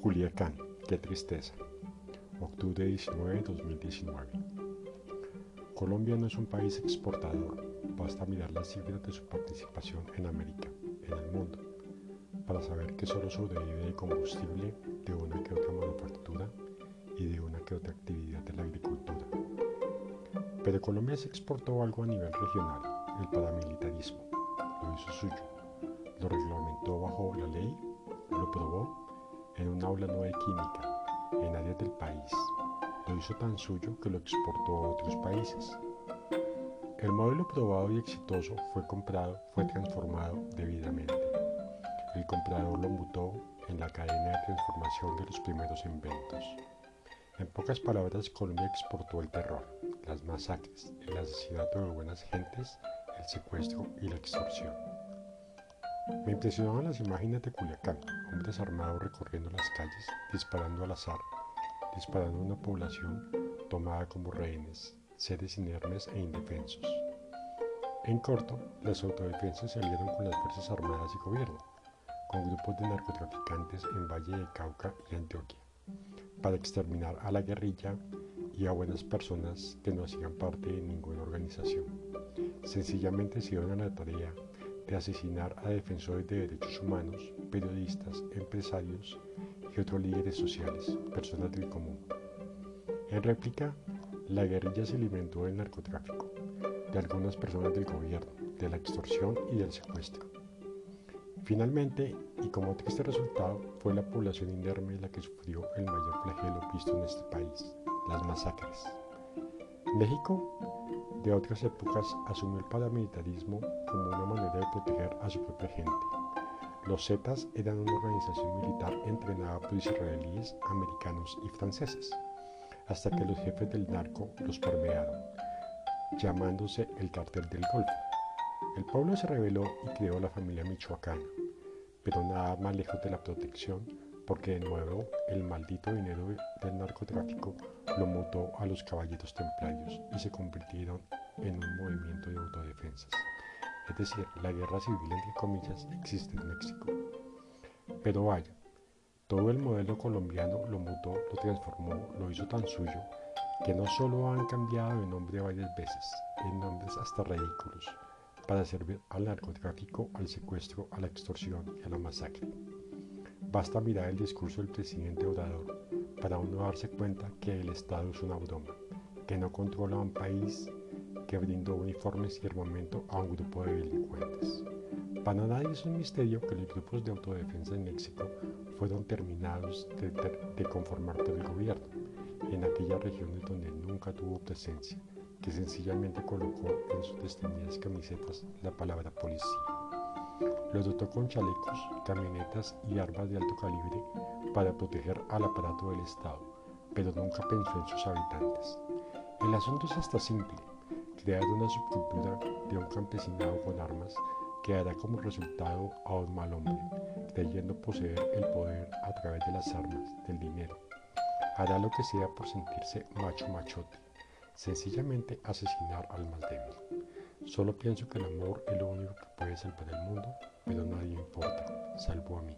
Culiacán, qué tristeza. Octubre 19 de 2019. Colombia no es un país exportador, basta mirar las cifras de su participación en América, en el mundo, para saber que solo sobrevive de combustible, de una que otra manufactura y de una que otra actividad de la agricultura. Pero Colombia se exportó algo a nivel regional, el paramilitarismo, lo hizo suyo, lo reglamentó bajo la ley, lo probó en un aula no de química, en áreas del país. Lo hizo tan suyo que lo exportó a otros países. El modelo probado y exitoso fue comprado, fue transformado debidamente. El comprador lo mutó en la cadena de transformación de los primeros inventos. En pocas palabras, Colombia exportó el terror, las masacres, el asesinato de buenas gentes, el secuestro y la extorsión. Me impresionaban las imágenes de Culiacán, hombres armados recorriendo las calles, disparando al azar, disparando a una población tomada como rehenes, seres inermes e indefensos. En corto, las autodefensas salieron con las Fuerzas Armadas y Gobierno, con grupos de narcotraficantes en Valle de Cauca y Antioquia, para exterminar a la guerrilla y a buenas personas que no hacían parte de ninguna organización. Sencillamente se a la tarea de asesinar a defensores de derechos humanos, periodistas, empresarios y otros líderes sociales, personas del común. En réplica, la guerrilla se alimentó del narcotráfico, de algunas personas del gobierno, de la extorsión y del secuestro. Finalmente, y como triste resultado, fue la población inerme la que sufrió el mayor flagelo visto en este país, las masacres. México de otras épocas asumió el paramilitarismo como una manera de proteger a su propia gente. Los Zetas eran una organización militar entrenada por israelíes, americanos y franceses, hasta que los jefes del narco los permearon, llamándose el cartel del Golfo. El pueblo se rebeló y creó la familia michoacana, pero nada más lejos de la protección porque de nuevo el maldito dinero del narcotráfico lo mutó a los caballeros templarios y se convirtieron en un movimiento de autodefensas. Es decir, la guerra civil entre comillas existe en México. Pero vaya, todo el modelo colombiano lo mutó, lo transformó, lo hizo tan suyo que no solo han cambiado de nombre varias veces, en nombres hasta ridículos, para servir al narcotráfico, al secuestro, a la extorsión y a la masacre. Basta mirar el discurso del presidente Obrador para uno darse cuenta que el Estado es una broma, que no controla un país, que brindó uniformes y armamento a un grupo de delincuentes. Para nadie es un misterio que los grupos de autodefensa en México fueron terminados de, de conformar por el gobierno, en aquellas regiones donde nunca tuvo presencia, que sencillamente colocó en sus destinadas camisetas la palabra policía. Los dotó con chalecos, camionetas y armas de alto calibre para proteger al aparato del Estado, pero nunca pensó en sus habitantes. El asunto es hasta simple, crear una subcultura de un campesinado con armas que dará como resultado a un mal hombre, creyendo poseer el poder a través de las armas, del dinero. Hará lo que sea por sentirse macho machote, sencillamente asesinar al más débil. Solo pienso que el amor es lo único que puede salvar el mundo, pero nadie importa, salvo a mí.